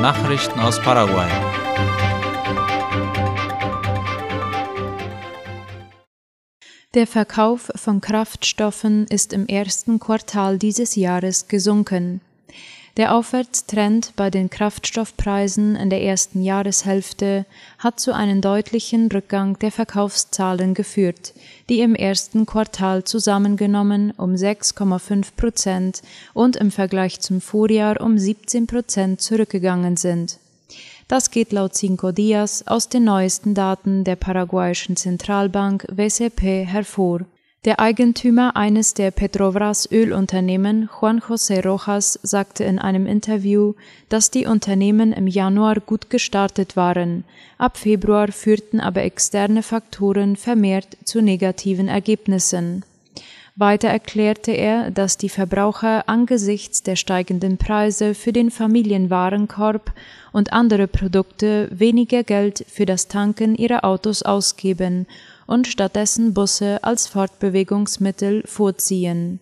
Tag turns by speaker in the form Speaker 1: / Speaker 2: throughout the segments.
Speaker 1: Nachrichten aus Paraguay.
Speaker 2: Der Verkauf von Kraftstoffen ist im ersten Quartal dieses Jahres gesunken. Der Aufwärtstrend bei den Kraftstoffpreisen in der ersten Jahreshälfte hat zu einem deutlichen Rückgang der Verkaufszahlen geführt, die im ersten Quartal zusammengenommen um 6,5 Prozent und im Vergleich zum Vorjahr um 17 Prozent zurückgegangen sind. Das geht laut Cinco Dias aus den neuesten Daten der paraguayischen Zentralbank WCP hervor. Der Eigentümer eines der Petrovras Ölunternehmen, Juan José Rojas, sagte in einem Interview, dass die Unternehmen im Januar gut gestartet waren. Ab Februar führten aber externe Faktoren vermehrt zu negativen Ergebnissen. Weiter erklärte er, dass die Verbraucher angesichts der steigenden Preise für den Familienwarenkorb und andere Produkte weniger Geld für das Tanken ihrer Autos ausgeben und stattdessen Busse als Fortbewegungsmittel vorziehen.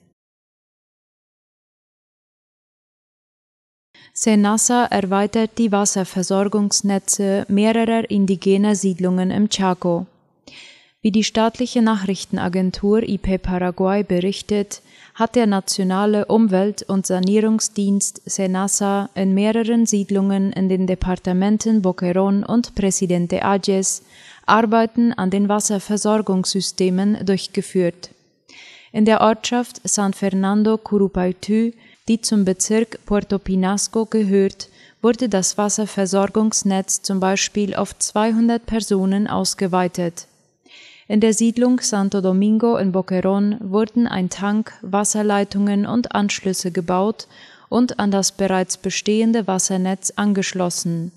Speaker 2: Senasa erweitert die Wasserversorgungsnetze mehrerer indigener Siedlungen im Chaco. Wie die staatliche Nachrichtenagentur IP Paraguay berichtet, hat der nationale Umwelt- und Sanierungsdienst Senasa in mehreren Siedlungen in den Departementen Boquerón und Presidente Ayes Arbeiten an den Wasserversorgungssystemen durchgeführt. In der Ortschaft San Fernando Curupaytú, die zum Bezirk Puerto Pinasco gehört, wurde das Wasserversorgungsnetz zum Beispiel auf 200 Personen ausgeweitet. In der Siedlung Santo Domingo in Boquerón wurden ein Tank, Wasserleitungen und Anschlüsse gebaut und an das bereits bestehende Wassernetz angeschlossen.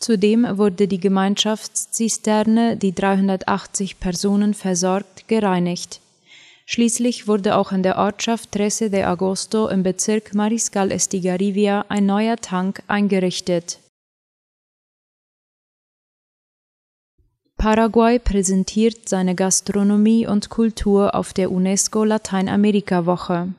Speaker 2: Zudem wurde die Gemeinschaftszisterne, die 380 Personen versorgt, gereinigt. Schließlich wurde auch in der Ortschaft Trece de Agosto im Bezirk Mariscal Estigarribia ein neuer Tank eingerichtet. Paraguay präsentiert seine Gastronomie und Kultur auf der UNESCO Lateinamerika Woche.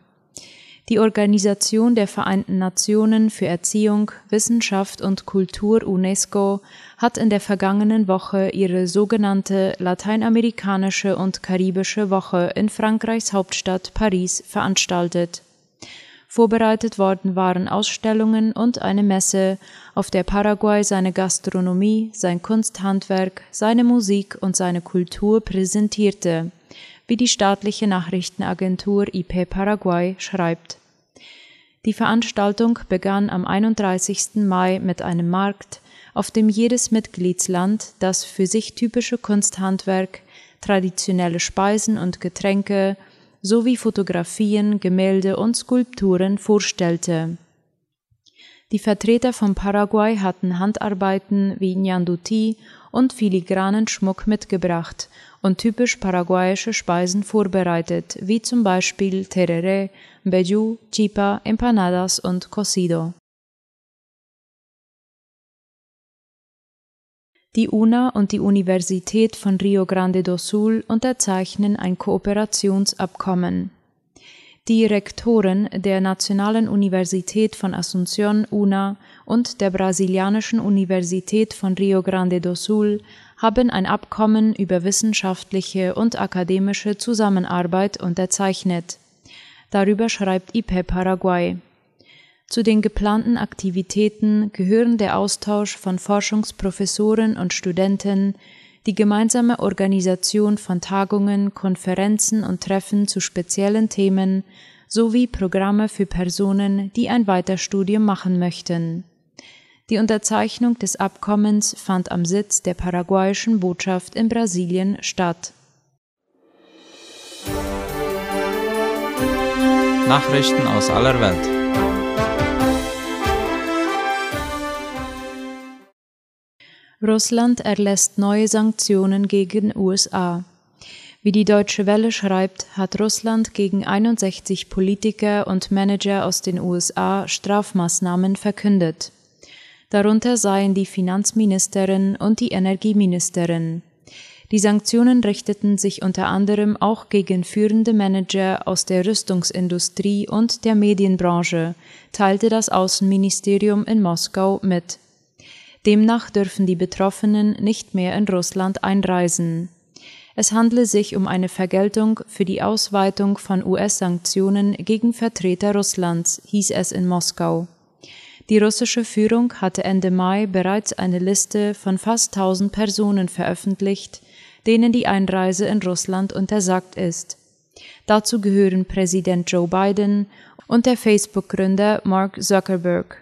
Speaker 2: Die Organisation der Vereinten Nationen für Erziehung, Wissenschaft und Kultur UNESCO hat in der vergangenen Woche ihre sogenannte Lateinamerikanische und Karibische Woche in Frankreichs Hauptstadt Paris veranstaltet. Vorbereitet worden waren Ausstellungen und eine Messe, auf der Paraguay seine Gastronomie, sein Kunsthandwerk, seine Musik und seine Kultur präsentierte, wie die staatliche Nachrichtenagentur IP Paraguay schreibt. Die Veranstaltung begann am 31. Mai mit einem Markt, auf dem jedes Mitgliedsland das für sich typische Kunsthandwerk, traditionelle Speisen und Getränke sowie Fotografien, Gemälde und Skulpturen vorstellte. Die Vertreter von Paraguay hatten Handarbeiten wie Nyanduti und filigranen Schmuck mitgebracht und typisch paraguayische Speisen vorbereitet, wie zum Beispiel Tereré, Bejú, Chipa, Empanadas und Cocido. Die UNA und die Universität von Rio Grande do Sul unterzeichnen ein Kooperationsabkommen. Die Rektoren der Nationalen Universität von Asunción UNA und der Brasilianischen Universität von Rio Grande do Sul haben ein Abkommen über wissenschaftliche und akademische Zusammenarbeit unterzeichnet. Darüber schreibt IP Paraguay. Zu den geplanten Aktivitäten gehören der Austausch von Forschungsprofessoren und Studenten, die gemeinsame Organisation von Tagungen, Konferenzen und Treffen zu speziellen Themen sowie Programme für Personen, die ein Weiterstudium machen möchten. Die Unterzeichnung des Abkommens fand am Sitz der paraguayischen Botschaft in Brasilien statt.
Speaker 1: Nachrichten aus aller Welt.
Speaker 2: Russland erlässt neue Sanktionen gegen USA. Wie die Deutsche Welle schreibt, hat Russland gegen 61 Politiker und Manager aus den USA Strafmaßnahmen verkündet. Darunter seien die Finanzministerin und die Energieministerin. Die Sanktionen richteten sich unter anderem auch gegen führende Manager aus der Rüstungsindustrie und der Medienbranche, teilte das Außenministerium in Moskau mit. Demnach dürfen die Betroffenen nicht mehr in Russland einreisen. Es handle sich um eine Vergeltung für die Ausweitung von US-Sanktionen gegen Vertreter Russlands, hieß es in Moskau. Die russische Führung hatte Ende Mai bereits eine Liste von fast 1000 Personen veröffentlicht, denen die Einreise in Russland untersagt ist. Dazu gehören Präsident Joe Biden und der Facebook-Gründer Mark Zuckerberg.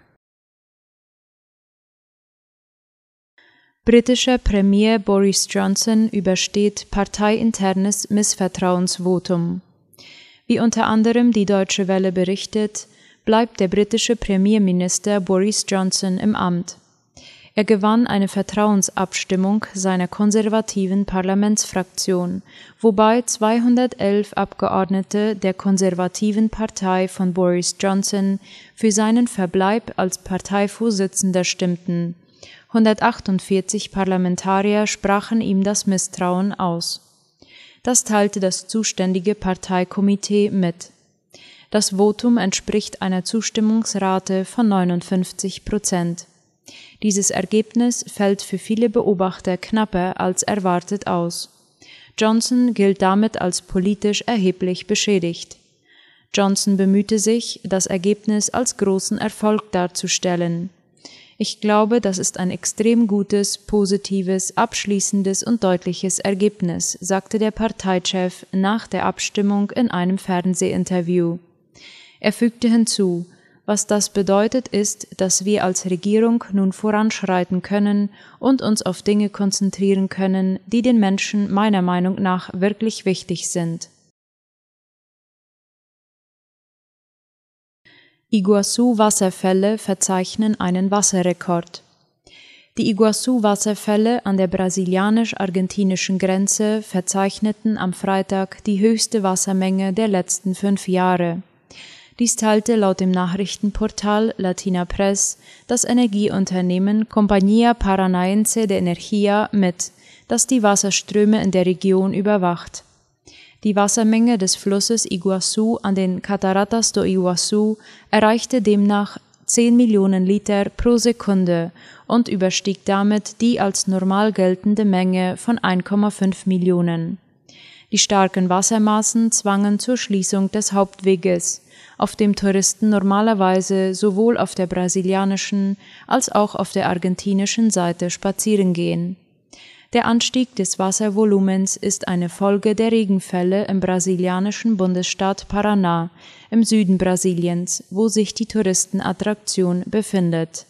Speaker 2: Britischer Premier Boris Johnson übersteht parteiinternes Missvertrauensvotum. Wie unter anderem die Deutsche Welle berichtet, bleibt der britische Premierminister Boris Johnson im Amt. Er gewann eine Vertrauensabstimmung seiner konservativen Parlamentsfraktion, wobei 211 Abgeordnete der konservativen Partei von Boris Johnson für seinen Verbleib als Parteivorsitzender stimmten. 148 Parlamentarier sprachen ihm das Misstrauen aus. Das teilte das zuständige Parteikomitee mit. Das Votum entspricht einer Zustimmungsrate von 59 Prozent. Dieses Ergebnis fällt für viele Beobachter knapper als erwartet aus. Johnson gilt damit als politisch erheblich beschädigt. Johnson bemühte sich, das Ergebnis als großen Erfolg darzustellen. Ich glaube, das ist ein extrem gutes, positives, abschließendes und deutliches Ergebnis, sagte der Parteichef nach der Abstimmung in einem Fernsehinterview. Er fügte hinzu, was das bedeutet ist, dass wir als Regierung nun voranschreiten können und uns auf Dinge konzentrieren können, die den Menschen meiner Meinung nach wirklich wichtig sind. Iguazu-Wasserfälle verzeichnen einen Wasserrekord. Die Iguazu-Wasserfälle an der brasilianisch-argentinischen Grenze verzeichneten am Freitag die höchste Wassermenge der letzten fünf Jahre. Dies teilte laut dem Nachrichtenportal Latina Press das Energieunternehmen Compañía Paranaense de Energía mit, das die Wasserströme in der Region überwacht. Die Wassermenge des Flusses Iguazu an den Cataratas do Iguazu erreichte demnach 10 Millionen Liter pro Sekunde und überstieg damit die als normal geltende Menge von 1,5 Millionen. Die starken Wassermassen zwangen zur Schließung des Hauptweges, auf dem Touristen normalerweise sowohl auf der brasilianischen als auch auf der argentinischen Seite spazieren gehen. Der Anstieg des Wasservolumens ist eine Folge der Regenfälle im brasilianischen Bundesstaat Paraná im Süden Brasiliens, wo sich die Touristenattraktion befindet